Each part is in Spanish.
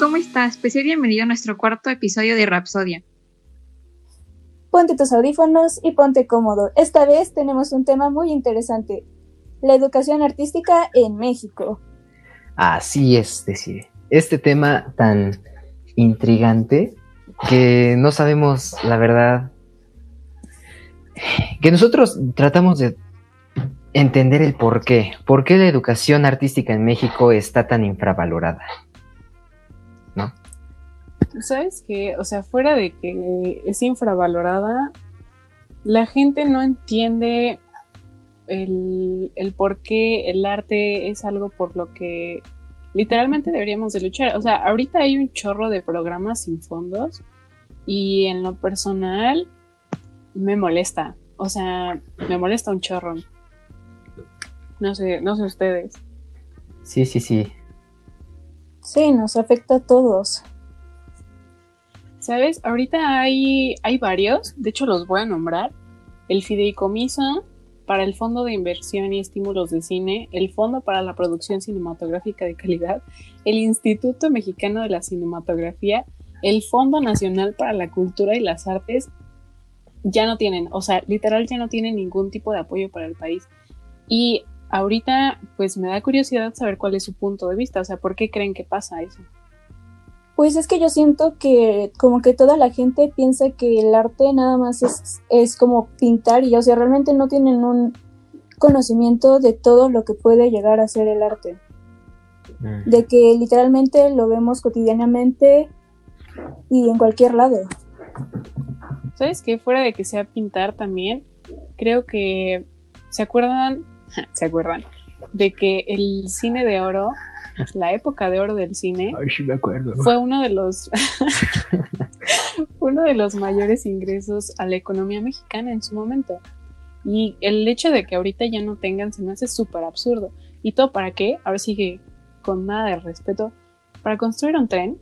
¿cómo estás? Pues bienvenido a nuestro cuarto episodio de Rapsodia. Ponte tus audífonos y ponte cómodo. Esta vez tenemos un tema muy interesante, la educación artística en México. Así es, decir, este tema tan intrigante que no sabemos la verdad, que nosotros tratamos de entender el por qué, por qué la educación artística en México está tan infravalorada. ¿Sabes qué? O sea, fuera de que es infravalorada, la gente no entiende el, el por qué el arte es algo por lo que literalmente deberíamos de luchar. O sea, ahorita hay un chorro de programas sin fondos y en lo personal me molesta. O sea, me molesta un chorro. No sé, no sé ustedes. Sí, sí, sí. Sí, nos afecta a todos. ¿Sabes? Ahorita hay, hay varios, de hecho los voy a nombrar. El Fideicomiso para el Fondo de Inversión y Estímulos de Cine, el Fondo para la Producción Cinematográfica de Calidad, el Instituto Mexicano de la Cinematografía, el Fondo Nacional para la Cultura y las Artes, ya no tienen, o sea, literal ya no tienen ningún tipo de apoyo para el país. Y ahorita, pues me da curiosidad saber cuál es su punto de vista, o sea, ¿por qué creen que pasa eso? Pues es que yo siento que como que toda la gente piensa que el arte nada más es, es como pintar y o sea, realmente no tienen un conocimiento de todo lo que puede llegar a ser el arte. Mm. De que literalmente lo vemos cotidianamente y en cualquier lado. ¿Sabes qué? Fuera de que sea pintar también, creo que se acuerdan, se acuerdan de que el cine de oro, la época de oro del cine, Ay, sí me acuerdo. fue uno de los uno de los mayores ingresos a la economía mexicana en su momento. Y el hecho de que ahorita ya no tengan se me hace súper absurdo. ¿Y todo para qué? Ahora sí que con nada de respeto. Para construir un tren.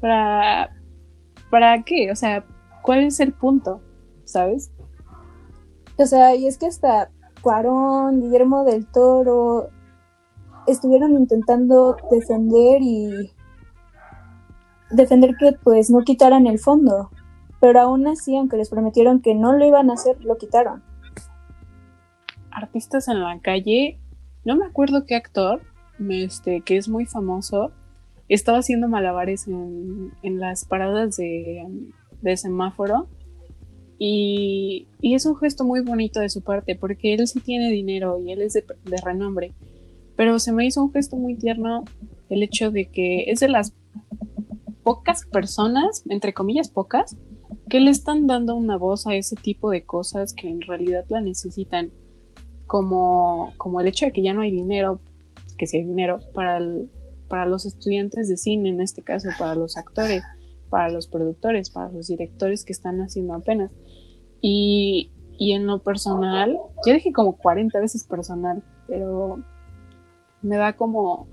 Para. ¿Para qué? O sea, ¿cuál es el punto? ¿Sabes? O sea, y es que hasta Cuarón, Guillermo del Toro estuvieron intentando defender y defender que pues no quitaran el fondo, pero aún así, aunque les prometieron que no lo iban a hacer, lo quitaron. Artistas en la calle. No me acuerdo qué actor, este, que es muy famoso, estaba haciendo malabares en, en las paradas de, de semáforo. Y, y es un gesto muy bonito de su parte, porque él sí tiene dinero y él es de, de renombre. Pero se me hizo un gesto muy tierno el hecho de que es de las pocas personas, entre comillas pocas, que le están dando una voz a ese tipo de cosas que en realidad la necesitan. Como, como el hecho de que ya no hay dinero, que si hay dinero para, para los estudiantes de cine, en este caso, para los actores, para los productores, para los directores que están haciendo apenas. Y, y en lo personal, ya dije como 40 veces personal, pero me da como,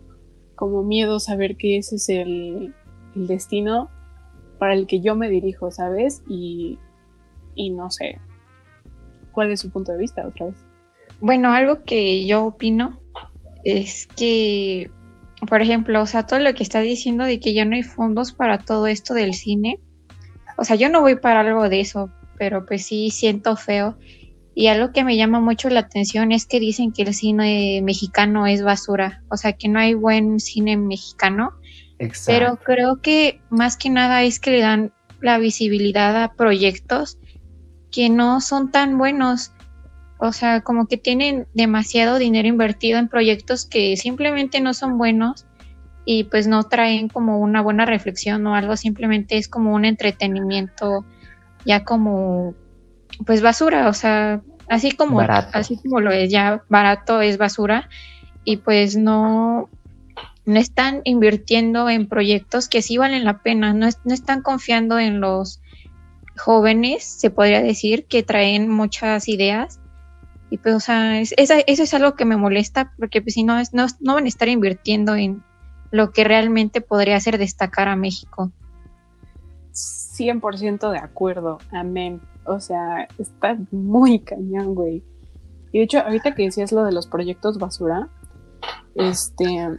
como miedo saber que ese es el, destino para el que yo me dirijo, ¿sabes? Y, y no sé cuál es su punto de vista otra vez. Bueno, algo que yo opino es que, por ejemplo, o sea, todo lo que está diciendo de que ya no hay fondos para todo esto del cine, o sea, yo no voy para algo de eso, pero pues sí siento feo. Y algo que me llama mucho la atención es que dicen que el cine mexicano es basura, o sea, que no hay buen cine mexicano. Exacto. Pero creo que más que nada es que le dan la visibilidad a proyectos que no son tan buenos. O sea, como que tienen demasiado dinero invertido en proyectos que simplemente no son buenos y pues no traen como una buena reflexión o algo, simplemente es como un entretenimiento ya como pues basura, o sea, así como Barato. así como lo es ya barato es basura y pues no no están invirtiendo en proyectos que sí valen la pena, no, es- no están confiando en los jóvenes, se podría decir, que traen muchas ideas. Y pues, o sea, es- eso es algo que me molesta, porque pues si no, es, no, no van a estar invirtiendo en lo que realmente podría hacer destacar a México. 100% de acuerdo, amén. O sea, está muy cañón, güey. Y de hecho, ahorita que decías lo de los proyectos basura, este,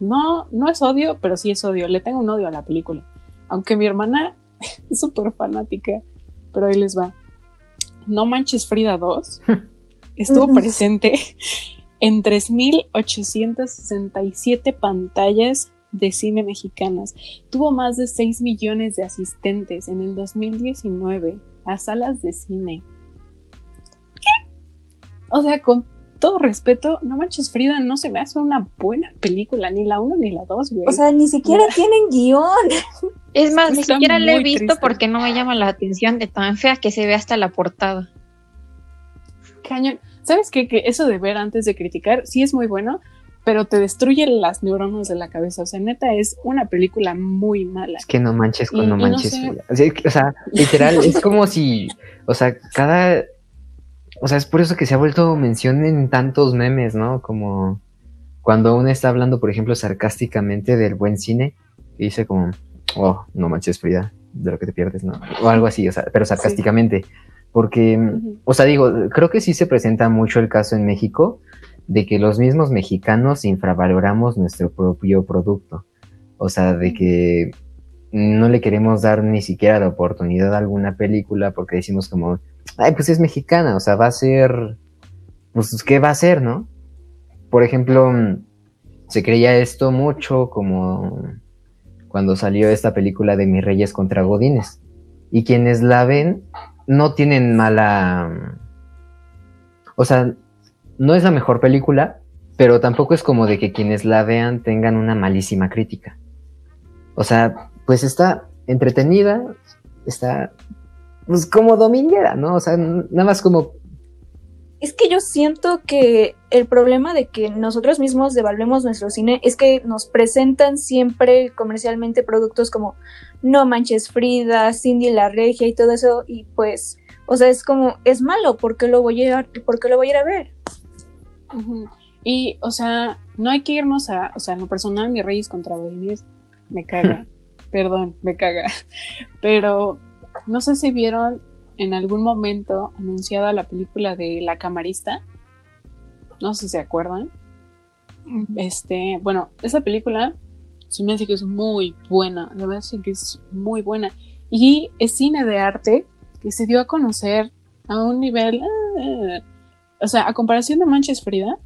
no, no es odio, pero sí es odio. Le tengo un odio a la película. Aunque mi hermana es súper fanática, pero ahí les va. No Manches Frida 2 estuvo presente en 3.867 pantallas de cine mexicanas. Tuvo más de 6 millones de asistentes en el 2019 a salas de cine. ¿Qué? O sea, con todo respeto, No Manches Frida no se me hace una buena película, ni la 1 ni la 2, güey. O sea, ni siquiera tienen guion. Es más, ni siquiera la he visto triste. porque no me llama la atención de tan fea que se ve hasta la portada. Cañón. ¿Sabes qué? Que eso de ver antes de criticar sí es muy bueno, pero te destruye las neuronas de la cabeza. O sea, neta, es una película muy mala. Es que no manches con no no manches. sé. Frida. O sea, o literal, es como si, o sea, cada, o sea, es por eso que se ha vuelto mención en tantos memes, ¿no? Como cuando uno está hablando, por ejemplo, sarcásticamente del buen cine, y dice como, oh, no manches Frida, de lo que te pierdes, ¿no? O algo así, o sea, pero sarcásticamente. Porque, o sea, digo, creo que sí se presenta mucho el caso en México de que los mismos mexicanos infravaloramos nuestro propio producto. O sea, de que no le queremos dar ni siquiera la oportunidad a alguna película porque decimos como, ay, pues es mexicana, o sea, va a ser, pues, ¿qué va a ser, no? Por ejemplo, se creía esto mucho como cuando salió esta película de Mis Reyes contra Godines. Y quienes la ven no tienen mala... O sea, no es la mejor película, pero tampoco es como de que quienes la vean tengan una malísima crítica. O sea, pues está entretenida, está pues como dominguera, ¿no? O sea, nada más como Es que yo siento que el problema de que nosotros mismos devaluemos nuestro cine es que nos presentan siempre comercialmente productos como No Manches Frida, Cindy la Regia y todo eso y pues, o sea, es como, es malo, ¿por qué lo voy a, por qué lo voy a ir a ver? Y, o sea, no hay que irnos a, o sea, en lo personal, mi Reyes contra Godines me caga. Perdón, me caga. Pero no sé si vieron en algún momento anunciada la película de La Camarista. No sé si se acuerdan. Este, bueno, esa película se me hace que es muy buena. La verdad es que es muy buena. Y es cine de arte que se dio a conocer a un nivel. ah, o sea, a comparación de Manches Frida,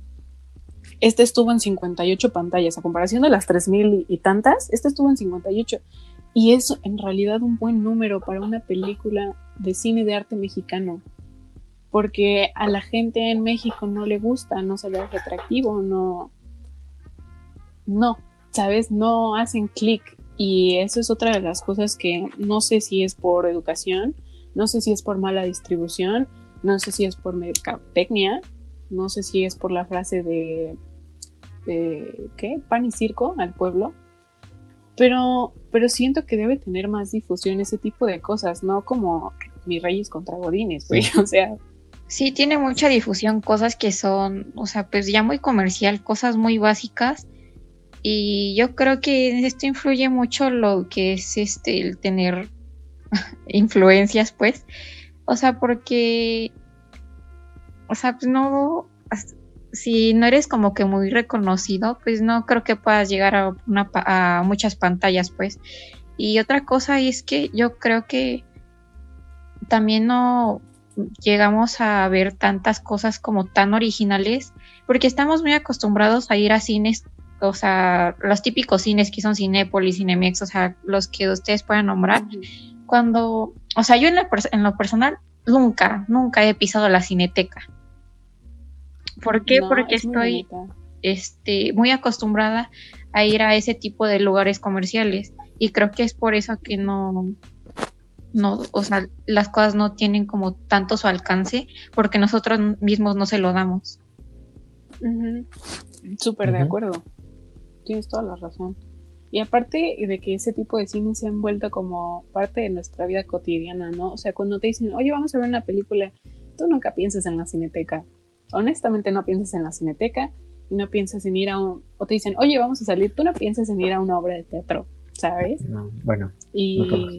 este estuvo en 58 pantallas. A comparación de las 3000 y tantas, este estuvo en 58. Y es en realidad un buen número para una película de cine de arte mexicano. Porque a la gente en México no le gusta, no se le hace atractivo, no. No, ¿sabes? No hacen clic. Y eso es otra de las cosas que no sé si es por educación, no sé si es por mala distribución, no sé si es por mercadotecnia, no sé si es por la frase de, de ¿qué? Pan y circo al pueblo. Pero, pero siento que debe tener más difusión ese tipo de cosas, no como mis reyes contra godines, güey. O sea, Sí, tiene mucha difusión, cosas que son, o sea, pues ya muy comercial, cosas muy básicas. Y yo creo que en esto influye mucho lo que es este el tener influencias, pues. O sea, porque, o sea, pues no, si no eres como que muy reconocido, pues no creo que puedas llegar a, una, a muchas pantallas, pues. Y otra cosa es que yo creo que también no llegamos a ver tantas cosas como tan originales, porque estamos muy acostumbrados a ir a cines, o sea, los típicos cines que son Cinépolis, Cinemex, o sea, los que ustedes puedan nombrar, cuando, o sea, yo en, la en lo personal nunca, nunca he pisado la cineteca. ¿Por qué? no, Porque es muy estoy bonita. este, muy acostumbrada a ir a ese tipo de lugares comerciales y creo que es por eso que no, no, o sea, las cosas no tienen como tanto su alcance porque nosotros mismos no se lo damos. Súper de acuerdo. Tienes toda la razón. Y aparte de que ese tipo de cine se han vuelto como parte de nuestra vida cotidiana, ¿no? O sea, cuando te dicen, oye, vamos a ver una película, tú nunca piensas en la cineteca. Honestamente no piensas en la cineteca y no piensas en ir a un... O te dicen, oye, vamos a salir, tú no piensas en ir a una obra de teatro, ¿sabes? no, bueno, Y... No todos.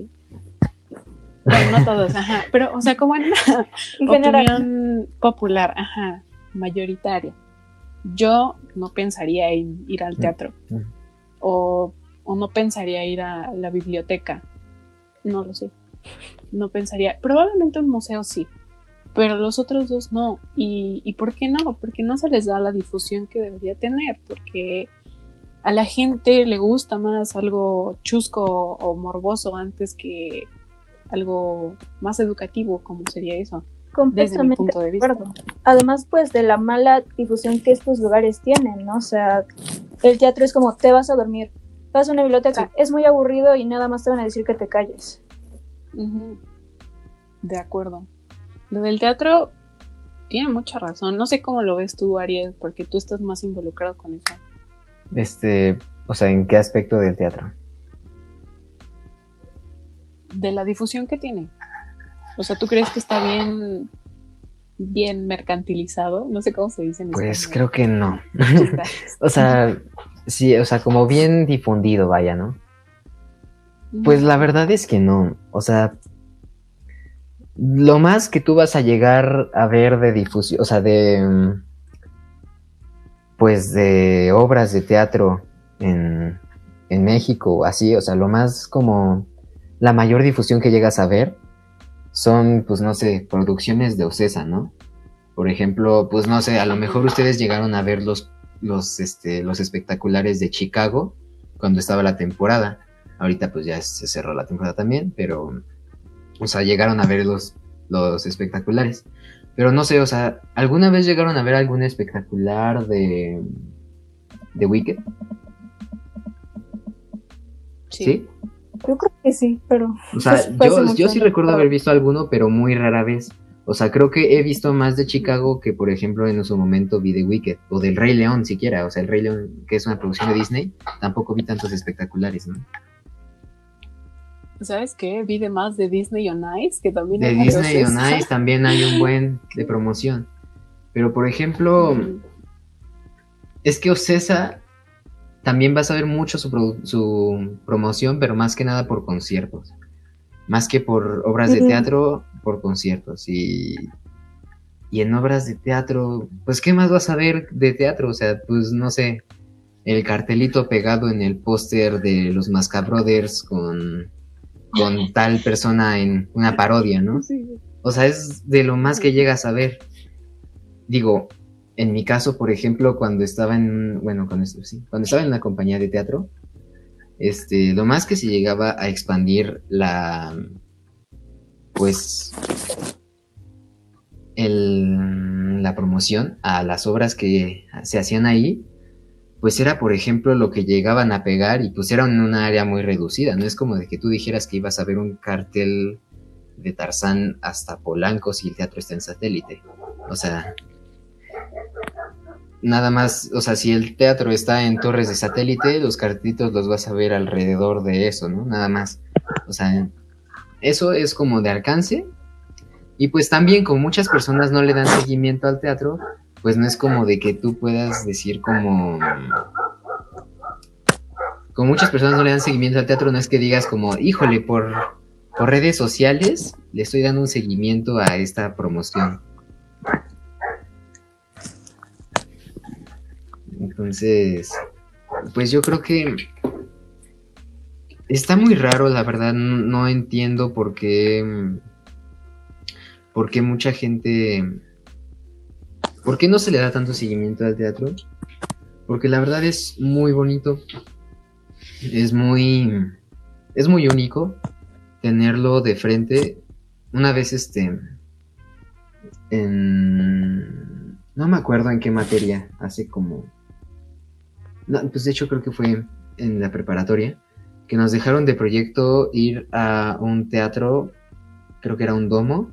Bueno, no todos, ajá. Pero, o sea, como en una En general, opinión popular, ajá, mayoritaria. Yo no pensaría en ir al teatro. Ujú. o, o no pensaría ir a la biblioteca. No lo sé. No pensaría. Probablemente un museo sí, pero los otros dos no. ¿Y, ¿Y por qué no? Porque no se les da la difusión que debería tener, porque a la gente le gusta más algo chusco o morboso antes que algo más educativo, como sería eso. Desde mi punto de vista. Además, pues, de la mala difusión que estos lugares tienen, ¿no? O sea, el teatro es como, te vas a dormir, vas a una biblioteca, es muy aburrido y nada más te van a decir que te calles. De acuerdo. Lo del teatro tiene mucha razón. No sé cómo lo ves tú, Ariel, porque tú estás más involucrado con eso. Este, o sea, ¿en qué aspecto del teatro? De la difusión que tiene. O sea, ¿tú crees que está bien, bien mercantilizado? No sé cómo se dice. En pues creo que no. o sea, sí, o sea, como bien difundido, vaya, ¿no? Pues la verdad es que no. O sea, lo más que tú vas a llegar a ver de difusión, o sea, de mm, pues de obras de teatro en, en México, así, o sea, lo más como la mayor difusión que llegas a ver son, pues no sé, producciones de Ocesa, ¿no? Por ejemplo, pues no sé, a lo mejor ustedes llegaron a ver los, los, este, los espectaculares de Chicago cuando estaba la temporada. Ahorita pues ya se cerró la temporada también, pero, o sea, llegaron a ver los, los espectaculares. Pero no sé, o sea, ¿alguna vez llegaron a ver algún espectacular de, de Wicked? Sí. Yo creo que sí, pero... O sea, yo, yo sí recuerdo haber visto alguno, pero muy rara vez. O sea, creo que he visto más de Chicago que, por ejemplo, en su momento vi de Wicked, o del Rey León siquiera. O sea, el Rey León, que es una producción de Disney, tampoco vi tantos espectaculares, ¿no? ¿Sabes qué? Vi de más de Disney on Ice, que también De Disney on Ice también hay un buen de promoción. Pero por ejemplo, es que Ocesa también vas a ver mucho su, su, promoción, pero más que nada por conciertos. Más que por obras de teatro, por conciertos. Y, y en obras de teatro, pues ¿qué más vas a ver de teatro? O sea, pues no sé, el cartelito pegado en el póster de los Mascabrothers con con tal persona en una parodia, ¿no? O sea, es de lo más que llegas a ver. Digo, en mi caso, por ejemplo, cuando estaba en, bueno, cuando, sí, cuando estaba en una compañía de teatro, este, lo más que se llegaba a expandir la, pues, el, la promoción a las obras que se hacían ahí, pues era, por ejemplo, lo que llegaban a pegar y pues era en una área muy reducida, no es como de que tú dijeras que ibas a ver un cartel de Tarzán hasta Polanco si el teatro está en satélite. O sea, nada más, o sea, si el teatro está en torres de satélite, los cartelitos los vas a ver alrededor de eso, ¿no? Nada más. O sea, eso es como de alcance. Y pues también como muchas personas no le dan seguimiento al teatro, pues no es como de que tú puedas decir como... Como muchas personas no le dan seguimiento al teatro, no es que digas como, híjole, por, por redes sociales le estoy dando un seguimiento a esta promoción. Entonces, pues yo creo que está muy raro, la verdad, no, entiendo por qué, por qué mucha gente ¿Por qué no se le da tanto seguimiento al teatro? Porque la verdad es muy bonito. Es muy. Es muy único tenerlo de frente. Una vez este. En. No me acuerdo en qué materia. Hace como. No, pues de hecho creo que fue en la preparatoria. Que nos dejaron de proyecto ir a un teatro. Creo que era un domo.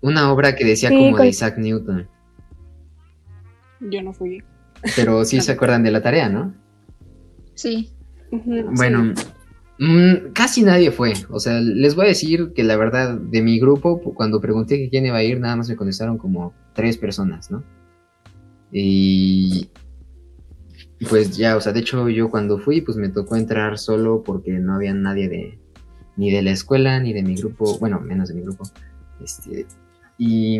Una obra que decía como de Isaac Newton. Yo no fui. Pero sí se acuerdan de la tarea, ¿no? Sí. Bueno, mm, casi nadie fue. O sea, les voy a decir que la verdad, de mi grupo, cuando pregunté que quién iba a ir, nada más me contestaron como tres personas, ¿no? Y pues ya, o sea, de hecho yo cuando fui, pues me tocó entrar solo porque no había nadie de ni de la escuela ni de mi grupo, bueno, menos de mi grupo. Este, y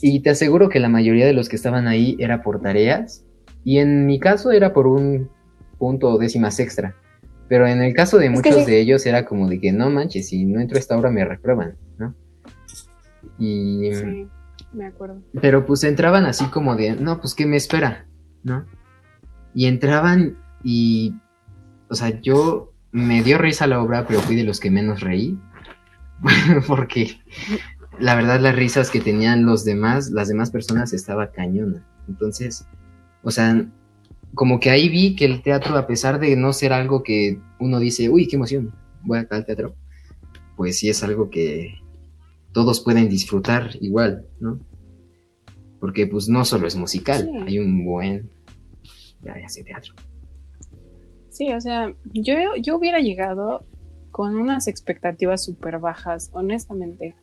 y te aseguro que la mayoría de los que estaban ahí era por tareas. Y en mi caso era por un punto o décimas extra. Pero en el caso de Es muchos sí. de ellos era como de que no manches, si no entro a esta obra me reprueban, ¿no? Y Sí, me acuerdo. pero pues entraban así como de, no, pues qué me espera, ¿no? Y entraban y, o sea, yo me dio risa la obra, pero fui de los que menos reí, porque la verdad las risas que tenían los demás, las demás personas estaba cañona. Entonces, o sea, como que ahí vi que el teatro, a pesar de no ser algo que uno dice, uy, qué emoción, voy acá al teatro, pues sí es algo que todos pueden disfrutar igual, ¿no? Porque pues no solo es musical, Sí. hay un buen... Ya, ya sé teatro. Sí, o sea, yo, yo hubiera llegado con unas expectativas súper bajas, honestamente.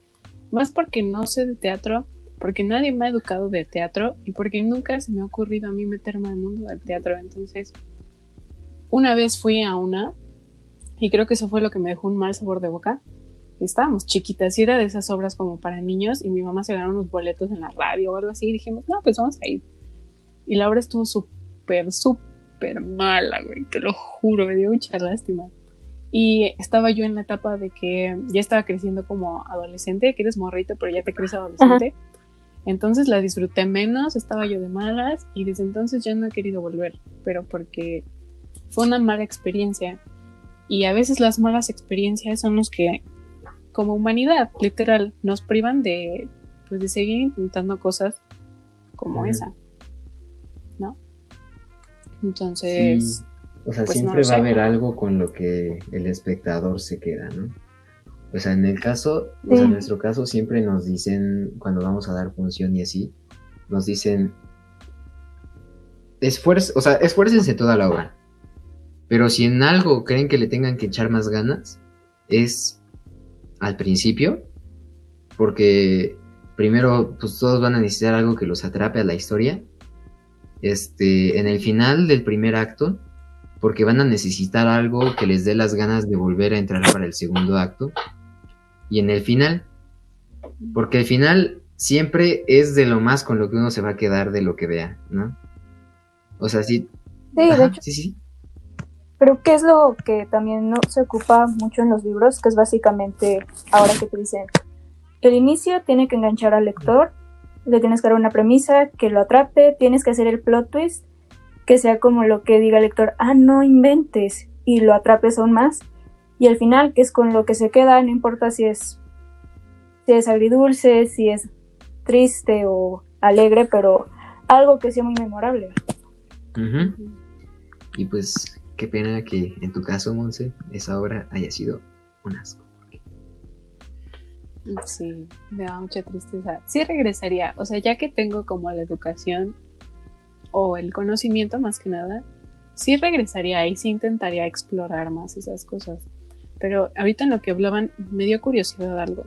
Más porque no sé de teatro, porque nadie me ha educado de teatro y porque nunca se me ha ocurrido a mí meterme al mundo del teatro. Entonces, una vez fui a una y creo que eso fue lo que me dejó un mal sabor de boca. Estábamos chiquitas y era de esas obras como para niños y mi mamá se ganó unos boletos en la radio o algo así y dijimos, no, pues vamos a ir. Y la obra estuvo súper, súper mala, güey, te lo juro, me dio mucha lástima. Y estaba yo en la etapa de que ya estaba creciendo como adolescente, que eres morrito, pero ya te crees adolescente. Entonces la disfruté menos, estaba yo de malas y desde entonces ya no he querido volver, pero porque fue una mala experiencia. Y a veces las malas experiencias son los que, como humanidad, literal, nos privan de, pues, de seguir intentando cosas como esa. ¿No? Entonces, Sí, o sea, pues, siempre va a haber algo con lo que el espectador se queda, ¿no? O sea, en el caso, o sea, en nuestro caso siempre nos dicen, cuando vamos a dar función y así, nos dicen, esfuerzo, o sea, esfuércense toda la obra. Pero si en algo creen que le tengan que echar más ganas, es al principio, porque primero, pues todos van a necesitar algo que los atrape a la historia. Este, en el final del primer acto, porque van a necesitar algo que les dé las ganas de volver a entrar para el segundo acto. Y en el final, porque el final siempre es de lo más con lo que uno se va a quedar de lo que vea, ¿no? O sea, sí. Sí, de Ajá, hecho, sí, sí. Pero ¿qué es lo que también no se ocupa mucho en los libros? Que es básicamente, ahora que te dicen, el inicio tiene que enganchar al lector, le tienes que dar una premisa que lo atrape, tienes que hacer el plot twist, que sea como lo que diga el lector, ah, no inventes, y lo atrapes aún más. Y al final, que es con lo que se queda, no importa si es, si es agridulce, si es triste o alegre, pero algo que sea muy memorable. Y pues, qué pena que en tu caso, Monse, esa obra haya sido un asco. Sí, me da mucha tristeza. Sí regresaría, o sea, ya que tengo como la educación o el conocimiento más que nada, sí regresaría y sí intentaría explorar más esas cosas. Pero ahorita en lo que hablaban me dio curiosidad algo.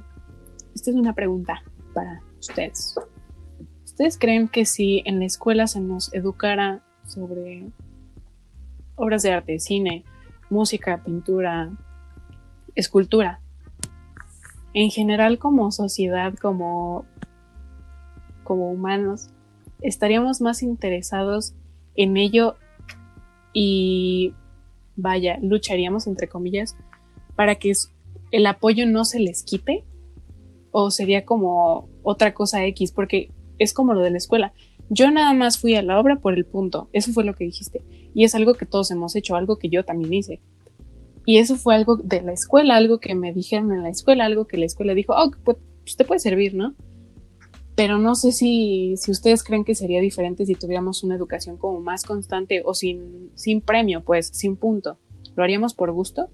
Esta es una pregunta para ustedes. ¿Ustedes creen que si en la escuela se nos educara sobre obras de arte, cine, música, pintura, escultura, en general como sociedad, como, como humanos, estaríamos más interesados en ello y vaya, lucharíamos entre comillas para que el apoyo no se les quite o sería como otra cosa X, porque es como lo de la escuela. Yo nada más fui a la obra por el punto, eso fue lo que dijiste, y es algo que todos hemos hecho, algo que yo también hice. Y eso fue algo de la escuela, algo que me dijeron en la escuela, algo que la escuela dijo, oh, pues pues, te puede servir, ¿no? Pero no sé si, si ustedes creen que sería diferente si tuviéramos una educación como más constante o sin, sin premio, pues, sin punto. ¿Lo haríamos por gusto?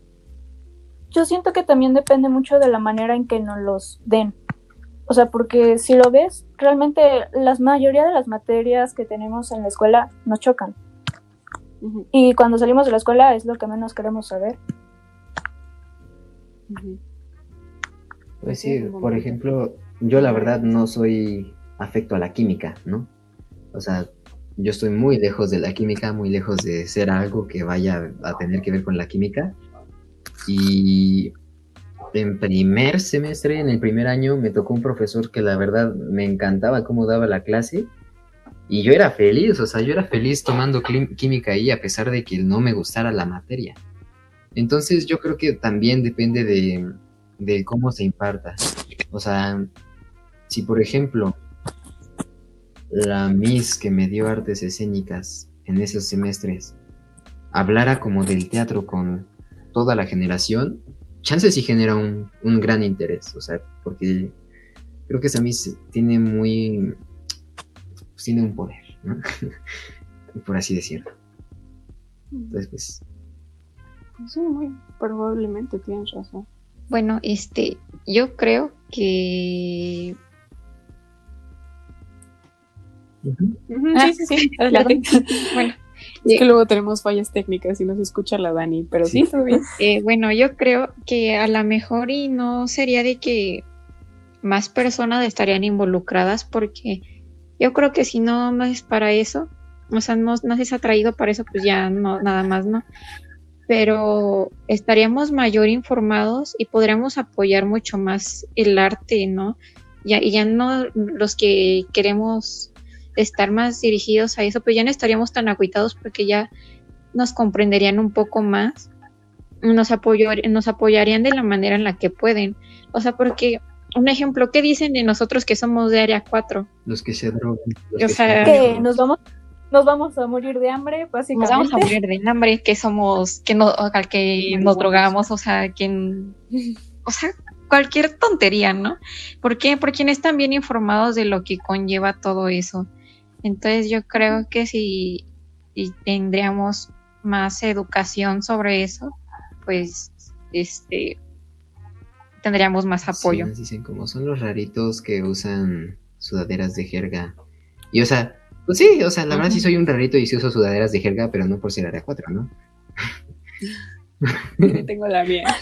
Yo siento que también depende mucho de la manera en que nos los den. O sea, porque si lo ves, realmente la mayoría de las materias que tenemos en la escuela nos chocan. Y cuando salimos de la escuela es lo que menos queremos saber. Pues Sí, por ejemplo, yo la verdad no soy afecto a la química, ¿no? O sea, yo estoy muy lejos de la química, muy lejos de ser algo que vaya a tener que ver con la química. Y en primer semestre, en el primer año, me tocó un profesor que la verdad me encantaba cómo daba la clase, Y yo era feliz, o sea, yo era feliz tomando química ahí a pesar de que no me gustara la materia. Entonces yo creo que también depende de, de cómo se imparta. O sea, si por ejemplo la Miss que me dio artes escénicas en esos semestres hablara como del teatro con toda la generación, chances sí genera un, un gran interés, o sea, porque creo que esa Miss tiene muy, pues, tiene un poder, ¿no? por así decirlo. Entonces, pues, Pues sí, muy probablemente tienes razón. Bueno, este, yo creo que Ah, sí, sí, sí, adelante. bueno, Es que luego tenemos fallas técnicas y no se escucha la Dani, pero sí, Sí. todo bien. eh, bueno, yo creo que a lo mejor y no sería de que más personas estarían involucradas porque yo creo que si no, es para eso, o sea, no, no es atraído para eso, pues ya no, nada más no. Pero estaríamos mayor informados y podríamos apoyar mucho más el arte, ¿no? Ya, y ya no los que queremos estar más dirigidos a eso, pues ya no estaríamos tan aguitados porque ya nos comprenderían un poco más, nos, nos apoyarían de la manera en la que pueden. O sea, porque, un ejemplo, ¿qué dicen de nosotros que somos de área 4? los que se drogan. los O que sea, Que nos vamos, nos vamos a morir de hambre, Nos básicamente. vamos a morir de hambre, que somos, que, no, que nos drogamos, o sea, que, o sea, cualquier tontería, ¿no? ¿Por qué? Porque no están bien informados de lo que conlleva todo eso. Entonces yo creo que si, si tendríamos más educación sobre eso, pues, este, tendríamos más apoyo. Sí, nos dicen como son los raritos que usan sudaderas de jerga. Y o sea, pues sí, o sea, la verdad sí soy un rarito y sí uso sudaderas de jerga, pero no por ser área 4, ¿no? Tengo la mía.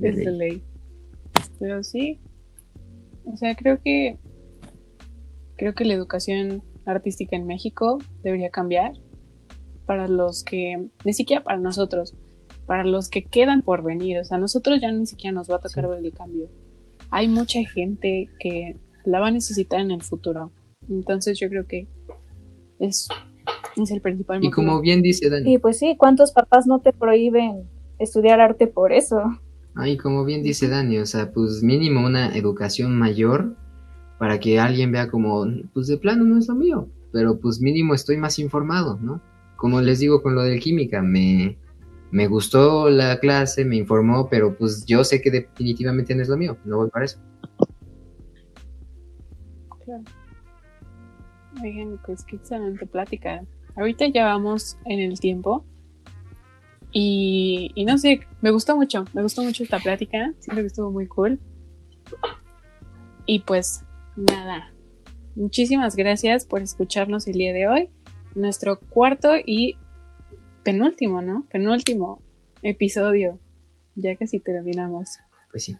Es de ley. Pero sí. O sea, creo que. Creo que la educación artística en México debería cambiar para los que. Ni siquiera para nosotros. Para los que quedan por venir. O sea, a nosotros ya ni siquiera nos va a tocar Sí. ver el cambio. Hay mucha gente que la va a necesitar en el futuro. Entonces yo creo que es, es el principal Y motivo. como bien dice Dani, Y pues sí, ¿cuántos papás no te prohíben estudiar arte por eso? ay, como bien dice Dani, o sea, pues mínimo una educación mayor para que alguien vea como, pues de plano no es lo mío, pero pues mínimo estoy más informado, ¿no? Como les digo con lo de química, me, me gustó la clase, me informó, pero pues yo sé que definitivamente no es lo mío, no voy para eso. Claro. Oigan, pues qué excelente plática. Ahorita ya vamos en el tiempo. Y, y no sé, me gustó mucho, me gustó mucho esta plática. Siento que estuvo muy cool. Y pues nada, muchísimas gracias por escucharnos el día de hoy. Nuestro cuarto y penúltimo, ¿no? Penúltimo episodio. Ya casi terminamos. Pues sí.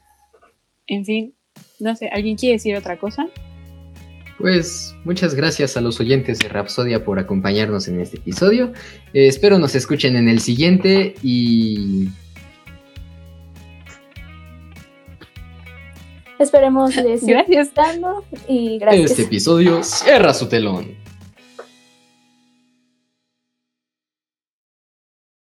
En fin, no sé, ¿alguien quiere decir otra cosa? Pues muchas gracias a los oyentes de Rapsodia por acompañarnos en este episodio. Eh, espero nos escuchen en el siguiente y Esperemos les Gracias. gustando y gracias. este episodio cierra su telón.